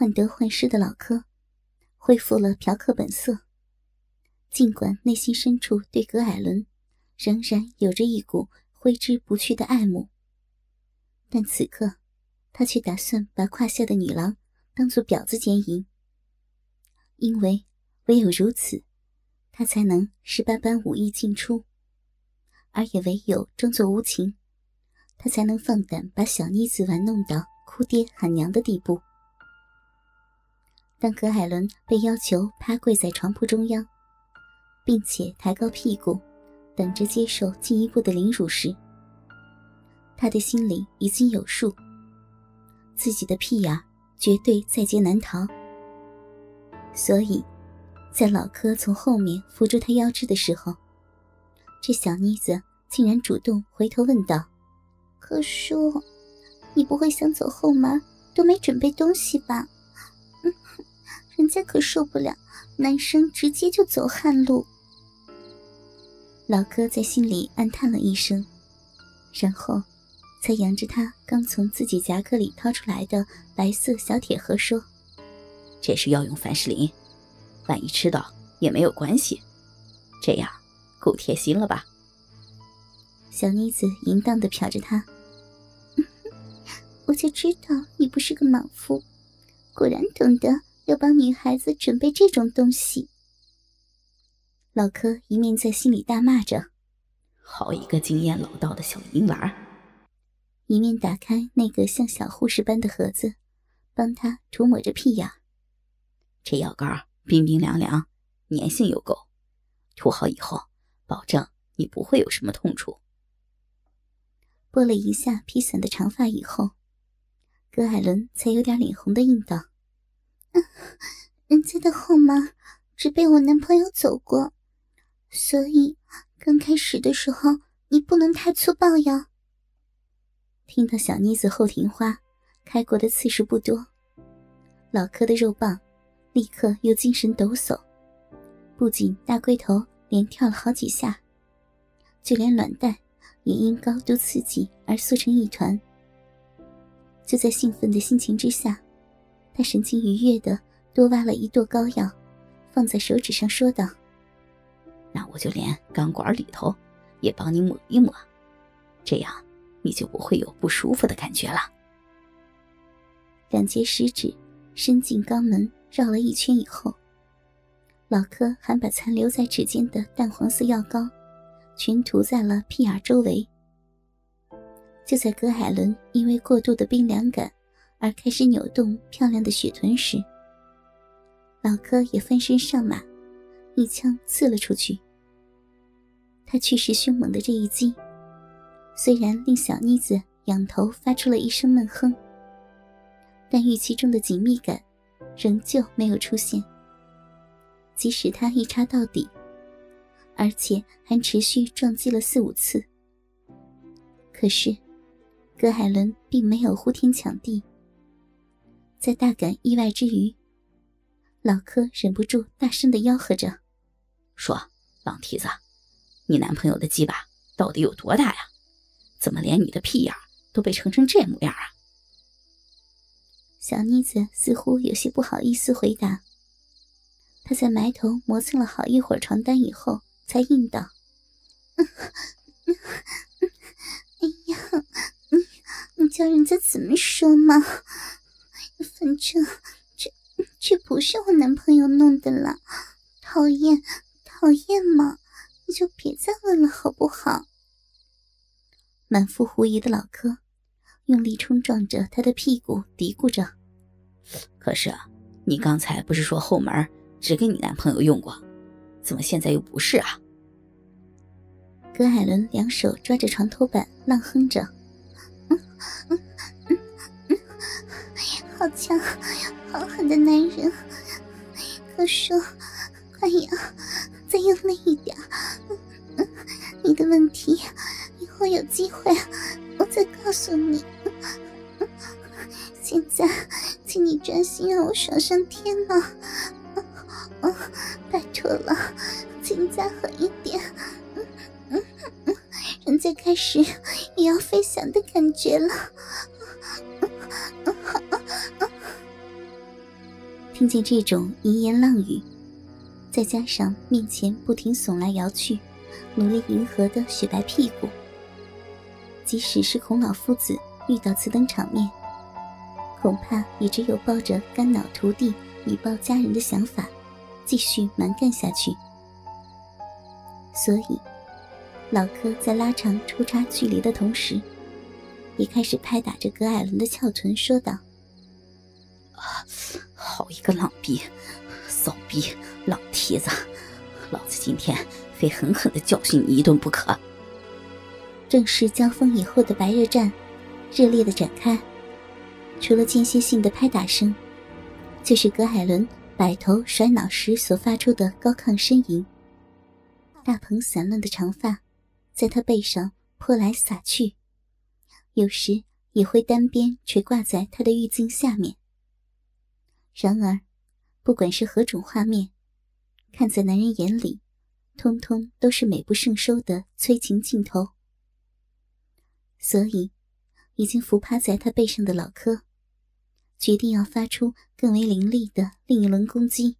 患得患失的老柯恢复了嫖客本色。尽管内心深处对葛艾伦仍然有着一股挥之不去的爱慕，但此刻他却打算把胯下的女郎当做婊子奸淫，因为唯有如此，他才能十八般武艺尽出，而也唯有装作无情，他才能放胆把小妮子玩弄到哭爹喊娘的地步。当葛海伦被要求趴跪在床铺中央，并且抬高屁股，等着接受进一步的凌辱时，他的心里已经有数，自己的屁眼绝对在劫难逃。所以，在老柯从后面扶住他腰肢的时候，这小妮子竟然主动回头问道：“柯叔，你不会想走后门，都没准备东西吧？” 人家可受不了，男生直接就走旱路。老哥在心里暗叹了一声，然后才扬着他刚从自己夹克里掏出来的白色小铁盒说：“这是药用凡士林，万一吃到也没有关系，这样够贴心了吧？”小妮子淫荡的瞟着他，我就知道你不是个莽夫，果然懂得。要帮女孩子准备这种东西。老柯一面在心里大骂着：“好一个经验老道的小淫娃！”一面打开那个像小护士般的盒子，帮他涂抹着屁眼。这药膏冰冰凉凉，粘性又够，涂好以后，保证你不会有什么痛处。拨了一下披散的长发以后，葛海伦才有点脸红的应道。人家的后门只被我男朋友走过，所以刚开始的时候你不能太粗暴呀。听到小妮子后庭花开过的次数不多，老柯的肉棒立刻又精神抖擞，不仅大龟头连跳了好几下，就连卵蛋也因高度刺激而缩成一团。就在兴奋的心情之下。他神情愉悦的多挖了一垛膏药，放在手指上，说道：“那我就连钢管里头也帮你抹一抹，这样你就不会有不舒服的感觉了。”两节食指伸进肛门绕了一圈以后，老柯还把残留在指尖的淡黄色药膏全涂在了屁眼周围。就在葛海伦因为过度的冰凉感。而开始扭动漂亮的雪臀时，老柯也翻身上马，一枪刺了出去。他气势凶猛的这一击，虽然令小妮子仰头发出了一声闷哼，但预期中的紧密感仍旧没有出现。即使他一插到底，而且还持续撞击了四五次，可是葛海伦并没有呼天抢地。在大感意外之余，老柯忍不住大声的吆喝着：“说，狼蹄子，你男朋友的鸡巴到底有多大呀？怎么连你的屁眼都被撑成这模样啊？”小妮子似乎有些不好意思回答。她在埋头磨蹭了好一会儿床单以后，才应道：“哎呀，你你叫人家怎么说嘛？”这这这不是我男朋友弄的啦，讨厌讨厌嘛！你就别再问了好不好？满腹狐疑的老柯用力冲撞着他的屁股，嘀咕着：“可是你刚才不是说后门只给你男朋友用过，怎么现在又不是啊？”葛海伦两手抓着床头板，浪哼着。好强，好狠的男人！可说，快呀，再用力一点。你的问题，以后有机会我再告诉你。现在，请你专心让我爽上天呐！拜托了，请再狠一点。人最开始也要飞翔的感觉了。听见这种淫言浪语，再加上面前不停耸来摇去、努力迎合的雪白屁股，即使是孔老夫子遇到此等场面，恐怕也只有抱着肝脑涂地以报家人的想法，继续蛮干下去。所以，老柯在拉长出插距离的同时，也开始拍打着葛艾伦的翘臀，说道：“啊，一个浪逼，骚逼，浪蹄子！老子今天非狠狠的教训你一顿不可！”正式交锋以后的白热战，热烈的展开。除了间歇性的拍打声，就是葛海伦摆头甩脑时所发出的高亢呻吟。大蓬散乱的长发，在他背上泼来洒去，有时也会单边垂挂在他的浴巾下面。然而，不管是何种画面，看在男人眼里，通通都是美不胜收的催情镜头。所以，已经伏趴在他背上的老柯，决定要发出更为凌厉的另一轮攻击。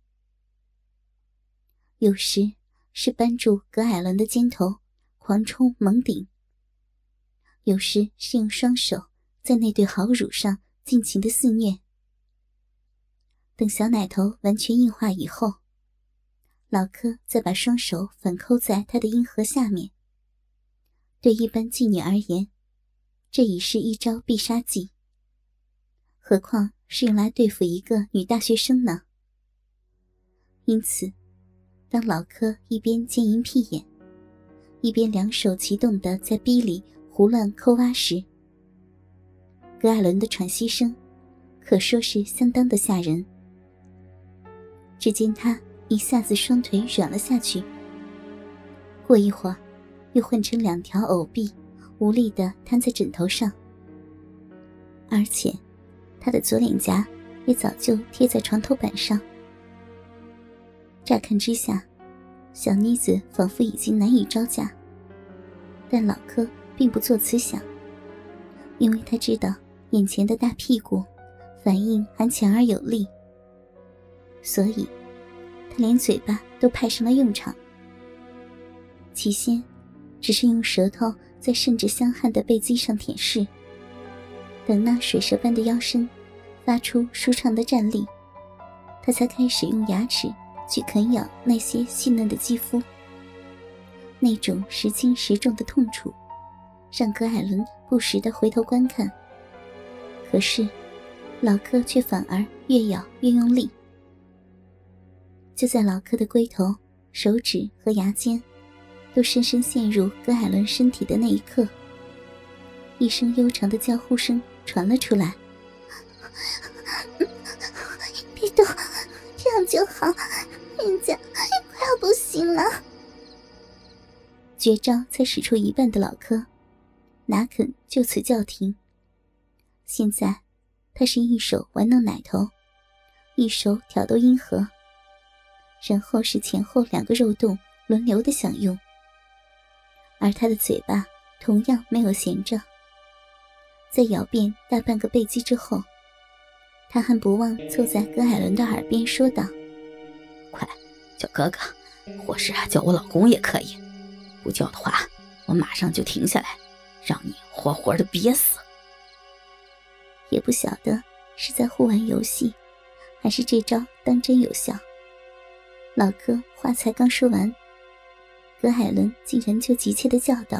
有时。是扳住葛艾伦的肩头，狂冲猛顶；有时是用双手在那对好乳上尽情的肆虐。等小奶头完全硬化以后，老柯再把双手反扣在他的阴核下面。对一般妓女而言，这已是一招必杀技。何况是用来对付一个女大学生呢？因此。当老柯一边奸淫屁眼，一边两手齐动的在逼里胡乱抠挖时，格艾伦的喘息声可说是相当的吓人。只见他一下子双腿软了下去，过一会儿又换成两条藕臂，无力的瘫在枕头上，而且他的左脸颊也早就贴在床头板上。乍看之下，小妮子仿佛已经难以招架。但老柯并不做此想，因为他知道眼前的大屁股反应还强而有力，所以他连嘴巴都派上了用场。起先，只是用舌头在甚至香汗的背肌上舔舐，等那水蛇般的腰身发出舒畅的站立，他才开始用牙齿。去啃咬那些细嫩的肌肤，那种时轻时重的痛楚，让葛艾伦不时的回头观看。可是，老柯却反而越咬越用力。就在老柯的龟头、手指和牙尖都深深陷入葛艾伦身体的那一刻，一声悠长的叫呼声传了出来：“别动，这样就好。”人家快要不行了，绝招才使出一半的老柯，哪肯就此叫停？现在，他是一手玩弄奶头，一手挑逗阴核，然后是前后两个肉洞轮流的享用，而他的嘴巴同样没有闲着。在咬遍大半个背肌之后，他还不忘凑在葛海伦的耳边说道。快，叫哥哥，或是叫我老公也可以。不叫的话，我马上就停下来，让你活活的憋死。也不晓得是在互玩游戏，还是这招当真有效。老哥话才刚说完，葛海伦竟然就急切的叫道：“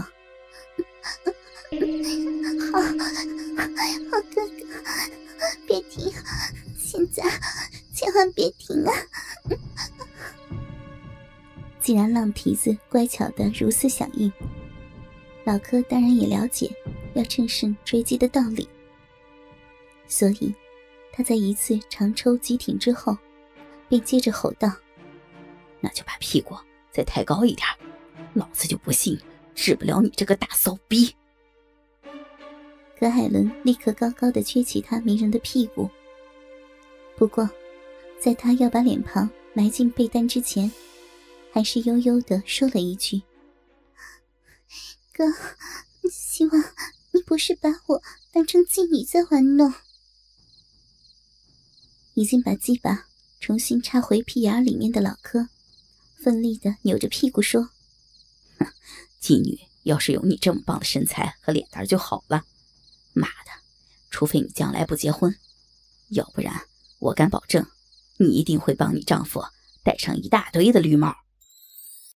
好，好哥哥，别停，现在千万别停啊！”既然浪蹄子乖巧的如此响应，老柯当然也了解要乘胜追击的道理，所以他在一次长抽急挺之后，便接着吼道：“那就把屁股再抬高一点，老子就不信治不了你这个大骚逼！”葛海伦立刻高高的撅起他迷人的屁股，不过，在他要把脸庞埋进被单之前。还是悠悠的说了一句：“哥，希望你不是把我当成妓女在玩弄。”已经把鸡巴重新插回屁眼里面的老柯，奋力的扭着屁股说：“哼，妓女要是有你这么棒的身材和脸蛋就好了。妈的，除非你将来不结婚，要不然我敢保证，你一定会帮你丈夫戴上一大堆的绿帽。”